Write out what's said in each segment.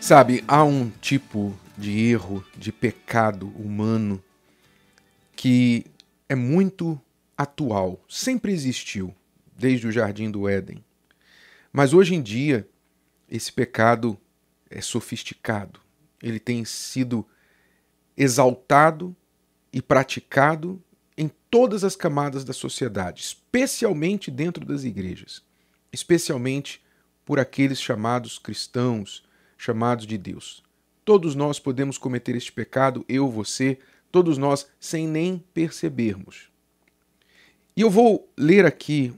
Sabe, há um tipo de erro, de pecado humano que é muito atual, sempre existiu, desde o jardim do Éden. Mas hoje em dia, esse pecado é sofisticado. Ele tem sido exaltado e praticado em todas as camadas da sociedade, especialmente dentro das igrejas, especialmente por aqueles chamados cristãos, chamados de Deus. Todos nós podemos cometer este pecado, eu, você, todos nós, sem nem percebermos. E eu vou ler aqui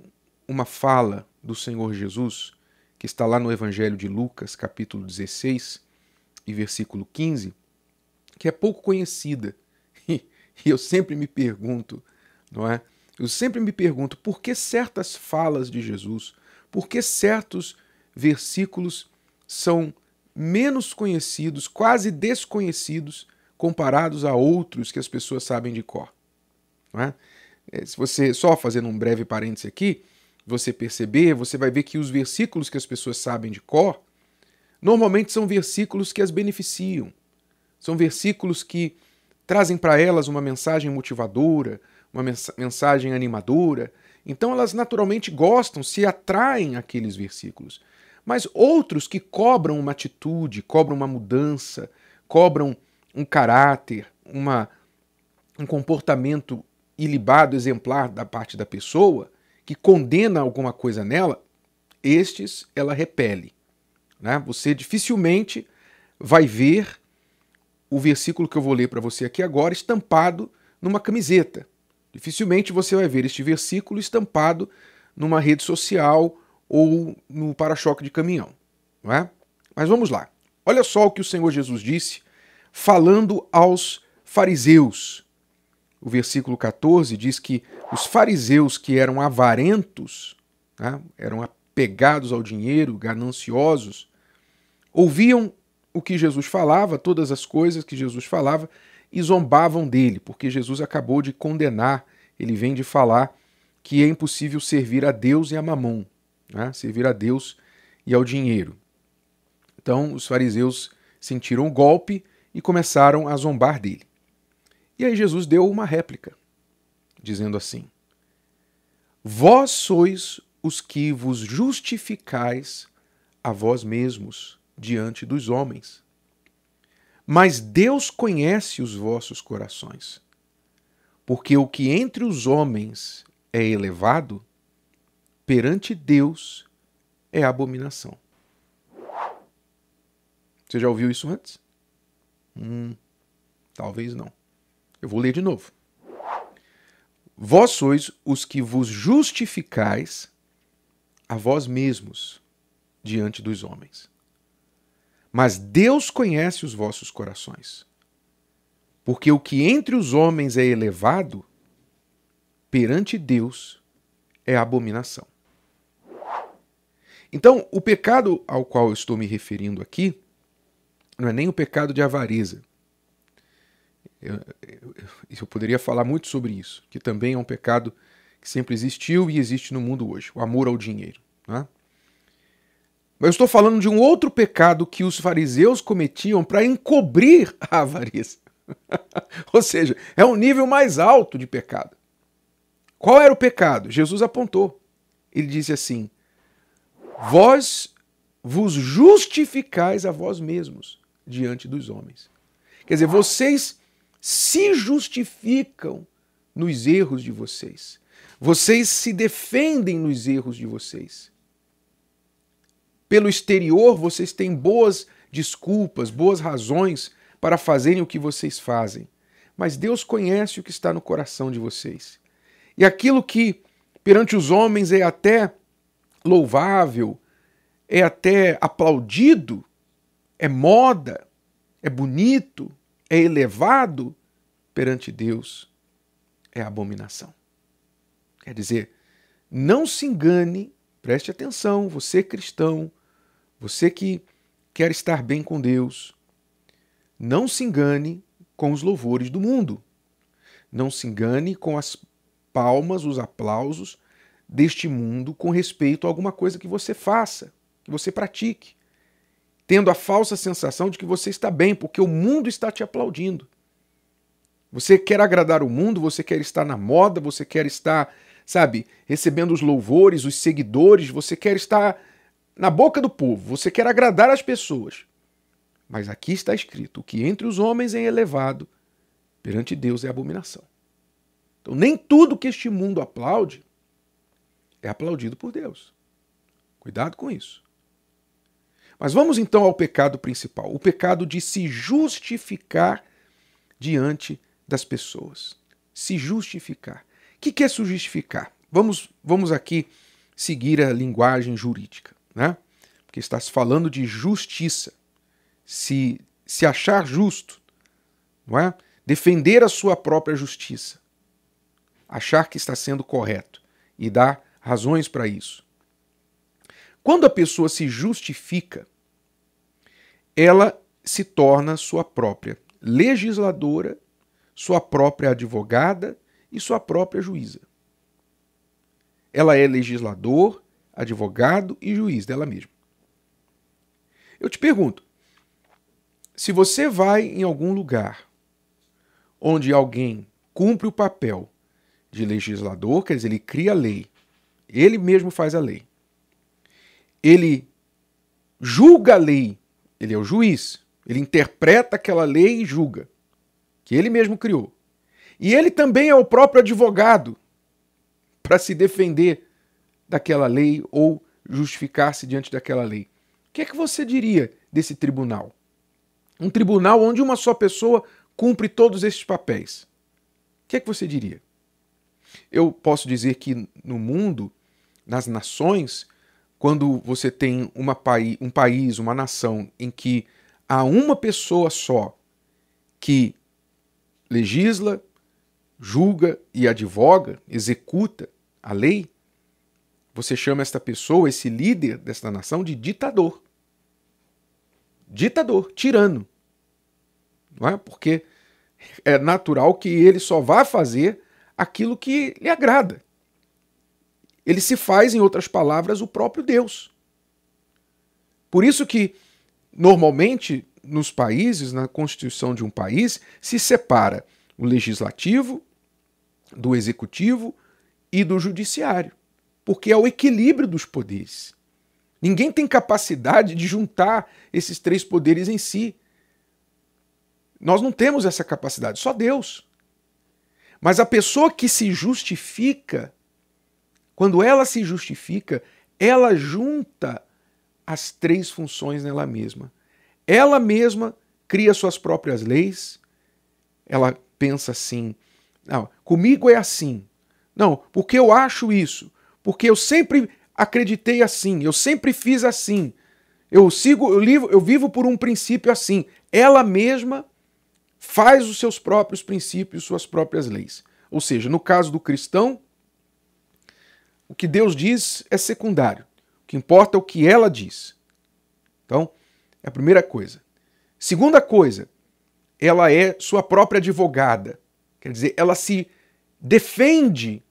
uma fala do Senhor Jesus, que está lá no Evangelho de Lucas, capítulo 16 e versículo 15, que é pouco conhecida. E eu sempre me pergunto, não é? Eu sempre me pergunto por que certas falas de Jesus, por que certos versículos são menos conhecidos, quase desconhecidos, comparados a outros que as pessoas sabem de cor. É? é? Se você, só fazendo um breve parêntese aqui, você perceber, você vai ver que os versículos que as pessoas sabem de cor, normalmente são versículos que as beneficiam. São versículos que trazem para elas uma mensagem motivadora, uma mensagem animadora. Então elas naturalmente gostam, se atraem àqueles versículos mas outros que cobram uma atitude, cobram uma mudança, cobram um caráter, uma, um comportamento ilibado, exemplar da parte da pessoa, que condena alguma coisa nela, estes ela repele. Né? Você dificilmente vai ver o versículo que eu vou ler para você aqui agora estampado numa camiseta. Dificilmente você vai ver este versículo estampado numa rede social ou no para-choque de caminhão. Não é? Mas vamos lá. Olha só o que o Senhor Jesus disse, falando aos fariseus. O versículo 14 diz que os fariseus que eram avarentos, né, eram apegados ao dinheiro, gananciosos, ouviam o que Jesus falava, todas as coisas que Jesus falava, e zombavam dele, porque Jesus acabou de condenar, ele vem de falar que é impossível servir a Deus e a Mamon né? servir a Deus e ao dinheiro. Então os fariseus sentiram o golpe e começaram a zombar dele. E aí Jesus deu uma réplica, dizendo assim: Vós sois os que vos justificais a vós mesmos diante dos homens. Mas Deus conhece os vossos corações. Porque o que entre os homens é elevado, perante Deus é abominação. Você já ouviu isso antes? Hum, talvez não. Eu vou ler de novo. Vós sois os que vos justificais a vós mesmos diante dos homens. Mas Deus conhece os vossos corações. Porque o que entre os homens é elevado, perante Deus é abominação. Então, o pecado ao qual estou me referindo aqui não é nem o pecado de avareza. Eu, eu, eu, poderia falar muito sobre isso, que também é um pecado que sempre existiu e existe no mundo hoje, o amor ao dinheiro. Né? Mas eu estou falando de um outro pecado que os fariseus cometiam para encobrir a avareza. Ou seja, é um nível mais alto de pecado. Qual era o pecado? Jesus apontou. Ele disse assim: vós vos justificais a vós mesmos diante dos homens. Quer dizer, vocês se justificam nos erros de vocês. Vocês se defendem nos erros de vocês. Pelo exterior, vocês têm boas desculpas, boas razões para fazerem o que vocês fazem. Mas Deus conhece o que está no coração de vocês. E aquilo que perante os homens é até louvável, é até aplaudido, é moda, é bonito, é elevado, perante Deus é abominação. Quer dizer, não se engane, preste atenção, você cristão, você que quer estar bem com Deus, não se engane com os louvores do mundo. Não se engane com as palmas, os aplausos deste mundo com respeito a alguma coisa que você faça, que você pratique. tendo a falsa sensação de que você está bem, porque o mundo está te aplaudindo. Você quer agradar o mundo, você quer estar na moda, você quer estar, sabe, recebendo os louvores, os seguidores, você quer estar na boca do povo, você quer agradar as pessoas. Mas aqui está escrito: o que entre os homens é elevado, perante Deus é abominação. Então, nem tudo que este mundo aplaude é aplaudido por Deus. Cuidado com isso. Mas vamos então ao pecado principal: o pecado de se justificar diante das pessoas. Se justificar. O que é se justificar? Vamos, vamos aqui seguir a linguagem jurídica, né? Porque está se falando de justiça. Se, se achar justo, não é? Defender a sua própria justiça. Achar que está sendo correto e dar razões para isso. Quando a pessoa se justifica, ela se torna sua própria legisladora sua própria advogada e sua própria juíza. Ela é legislador, advogado e juiz dela mesma. Eu te pergunto: se você vai em algum lugar onde alguém cumpre o papel de legislador, quer dizer, ele cria a lei, ele mesmo faz a lei, ele julga a lei, ele é o juiz, ele interpreta aquela lei e julga que ele mesmo criou. E ele também é o próprio advogado para se defender daquela lei ou justificar-se diante daquela lei. O que é que você diria desse tribunal? Um tribunal onde uma só pessoa cumpre todos esses papéis. O que é que você diria? Eu posso dizer que no mundo, nas nações, quando você tem uma um país, uma nação em que há uma pessoa só que legisla, julga e advoga, executa a lei, você chama esta pessoa, esse líder desta nação, de ditador. Ditador, tirano. Não é? Porque é natural que ele só vá fazer aquilo que lhe agrada. Ele se faz, em outras palavras, o próprio Deus. Por isso que, normalmente, nos países, na constituição de um país, se separa o legislativo do executivo e do judiciário, porque é o equilíbrio dos poderes. Ninguém tem capacidade de juntar esses três poderes em si. Nós não temos essa capacidade, só Deus. Mas a pessoa que se justifica, quando ela se justifica, ela junta as três funções nela mesma. Ela mesma cria suas próprias leis. Ela pensa assim: não, comigo é assim. Não, porque eu acho isso. Porque eu sempre acreditei assim. Eu sempre fiz assim. Eu sigo, eu, vivo, eu vivo por um princípio assim. Ela mesma faz os seus próprios princípios, suas próprias leis. Ou seja, no caso do cristão, o que Deus diz é secundário. O que importa é o que ela diz. Então, é a primeira coisa. Segunda coisa, ela é sua própria advogada. Quer dizer, ela se defende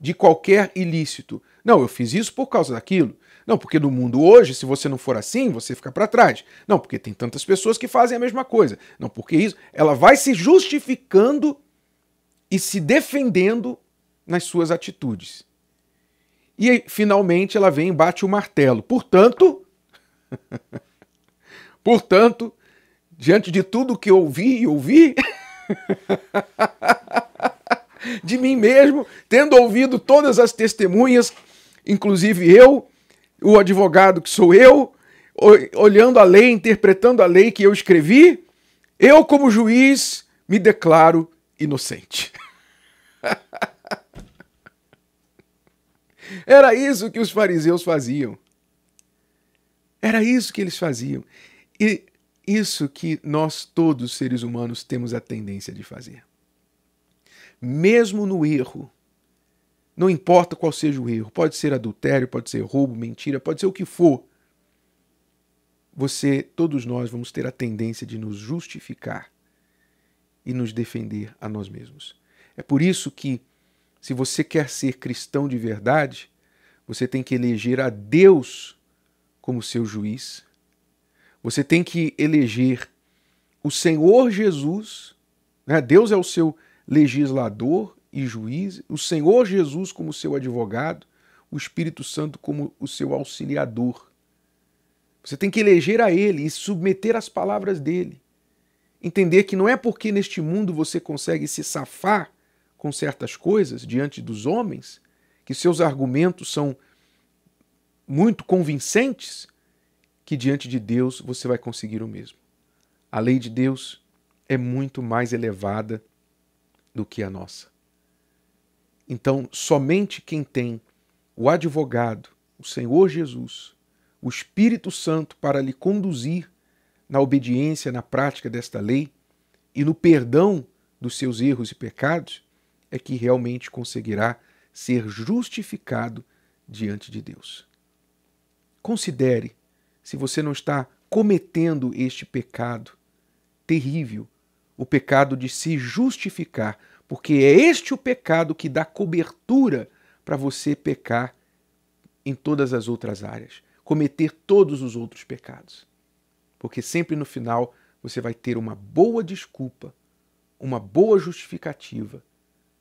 de qualquer ilícito. Não, eu fiz isso por causa daquilo. Não, porque no mundo hoje, se você não for assim, você fica para trás. Não, porque tem tantas pessoas que fazem a mesma coisa. Não, porque isso. Ela vai se justificando e se defendendo nas suas atitudes. E finalmente ela vem e bate o martelo. Portanto. Portanto, diante de tudo que ouvi e ouvi, de mim mesmo, tendo ouvido todas as testemunhas, inclusive eu, o advogado que sou eu, olhando a lei, interpretando a lei que eu escrevi, eu, como juiz, me declaro inocente. Era isso que os fariseus faziam. Era isso que eles faziam. E isso que nós todos seres humanos temos a tendência de fazer. Mesmo no erro, não importa qual seja o erro, pode ser adultério, pode ser roubo, mentira, pode ser o que for. Você, todos nós vamos ter a tendência de nos justificar e nos defender a nós mesmos. É por isso que, se você quer ser cristão de verdade, você tem que eleger a Deus como seu juiz Você tem que eleger o Senhor Jesus, né? Deus é o seu legislador e juiz, o Senhor Jesus como seu advogado, o Espírito Santo como o seu auxiliador. Você tem que eleger a Ele e submeter às palavras dele. Entender que não é porque neste mundo você consegue se safar com certas coisas diante dos homens, que seus argumentos são muito convincentes, que diante de Deus você vai conseguir o mesmo. A lei de Deus é muito mais elevada do que a nossa. Então, somente quem tem o advogado, o Senhor Jesus, o Espírito Santo para lhe conduzir na obediência, na prática desta lei e no perdão dos seus erros e pecados, é que realmente conseguirá ser justificado diante de Deus. Considere se você não está cometendo este pecado terrível, o pecado de se justificar, porque é este o pecado que dá cobertura para você pecar em todas as outras áreas, cometer todos os outros pecados. Porque sempre no final você vai ter uma boa desculpa, uma boa justificativa